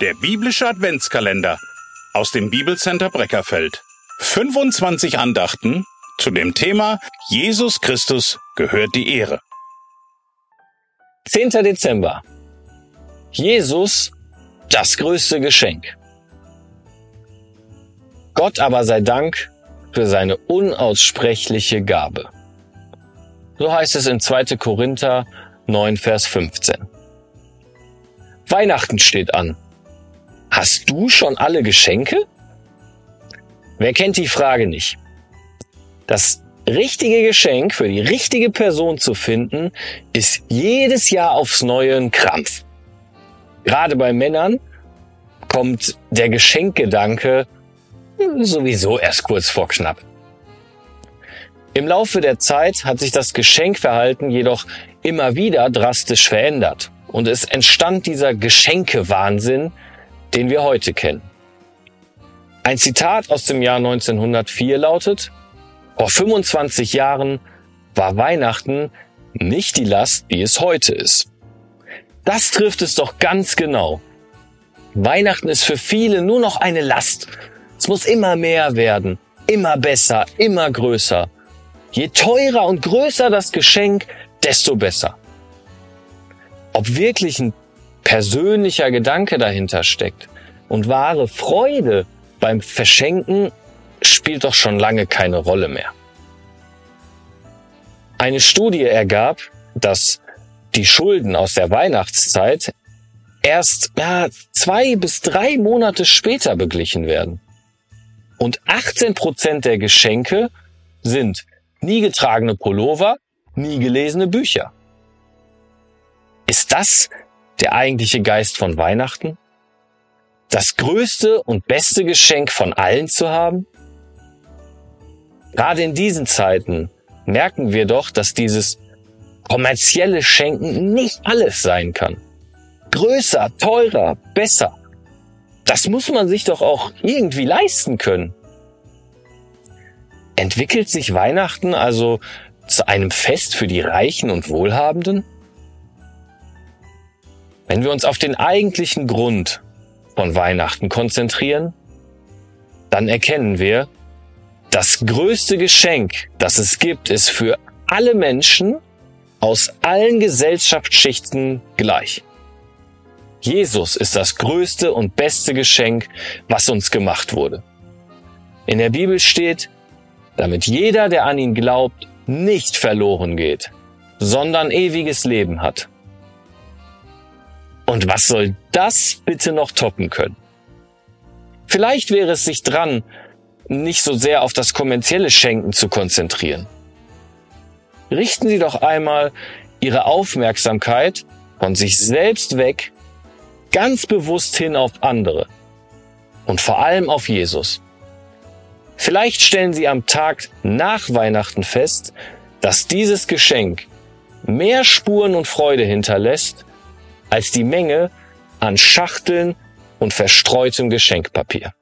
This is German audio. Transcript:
Der biblische Adventskalender aus dem Bibelcenter Breckerfeld. 25 Andachten zu dem Thema Jesus Christus gehört die Ehre. 10. Dezember. Jesus, das größte Geschenk. Gott aber sei Dank für seine unaussprechliche Gabe. So heißt es in 2. Korinther 9, Vers 15. Weihnachten steht an. Hast du schon alle Geschenke? Wer kennt die Frage nicht? Das richtige Geschenk für die richtige Person zu finden, ist jedes Jahr aufs Neue ein Krampf. Gerade bei Männern kommt der Geschenkgedanke sowieso erst kurz vor knapp. Im Laufe der Zeit hat sich das Geschenkverhalten jedoch immer wieder drastisch verändert und es entstand dieser Geschenkewahnsinn, den wir heute kennen. Ein Zitat aus dem Jahr 1904 lautet, vor 25 Jahren war Weihnachten nicht die Last, die es heute ist. Das trifft es doch ganz genau. Weihnachten ist für viele nur noch eine Last. Es muss immer mehr werden, immer besser, immer größer. Je teurer und größer das Geschenk, desto besser. Ob wirklich ein persönlicher Gedanke dahinter steckt und wahre Freude beim Verschenken spielt doch schon lange keine Rolle mehr. Eine Studie ergab, dass die Schulden aus der Weihnachtszeit erst ja, zwei bis drei Monate später beglichen werden. Und 18 Prozent der Geschenke sind nie getragene Pullover, nie gelesene Bücher. Ist das der eigentliche Geist von Weihnachten? Das größte und beste Geschenk von allen zu haben? Gerade in diesen Zeiten merken wir doch, dass dieses kommerzielle Schenken nicht alles sein kann. Größer, teurer, besser. Das muss man sich doch auch irgendwie leisten können. Entwickelt sich Weihnachten also zu einem Fest für die Reichen und Wohlhabenden? Wenn wir uns auf den eigentlichen Grund von Weihnachten konzentrieren, dann erkennen wir, das größte Geschenk, das es gibt, ist für alle Menschen aus allen Gesellschaftsschichten gleich. Jesus ist das größte und beste Geschenk, was uns gemacht wurde. In der Bibel steht, damit jeder, der an ihn glaubt, nicht verloren geht, sondern ewiges Leben hat. Und was soll das bitte noch toppen können? Vielleicht wäre es sich dran, nicht so sehr auf das kommerzielle Schenken zu konzentrieren. Richten Sie doch einmal Ihre Aufmerksamkeit von sich selbst weg, ganz bewusst hin auf andere und vor allem auf Jesus. Vielleicht stellen Sie am Tag nach Weihnachten fest, dass dieses Geschenk mehr Spuren und Freude hinterlässt als die Menge an Schachteln und verstreutem Geschenkpapier.